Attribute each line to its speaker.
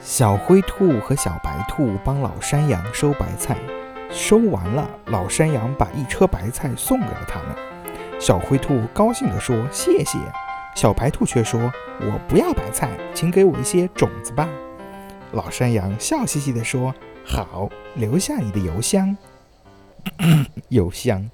Speaker 1: 小灰兔和小白兔帮老山羊收白菜收完了老山羊把一车白菜送给了他们。小灰兔高兴地说谢谢。小白兔却说我不要白菜请给我一些种子吧。老山羊笑嘻嘻地说好留下你的邮箱。邮箱。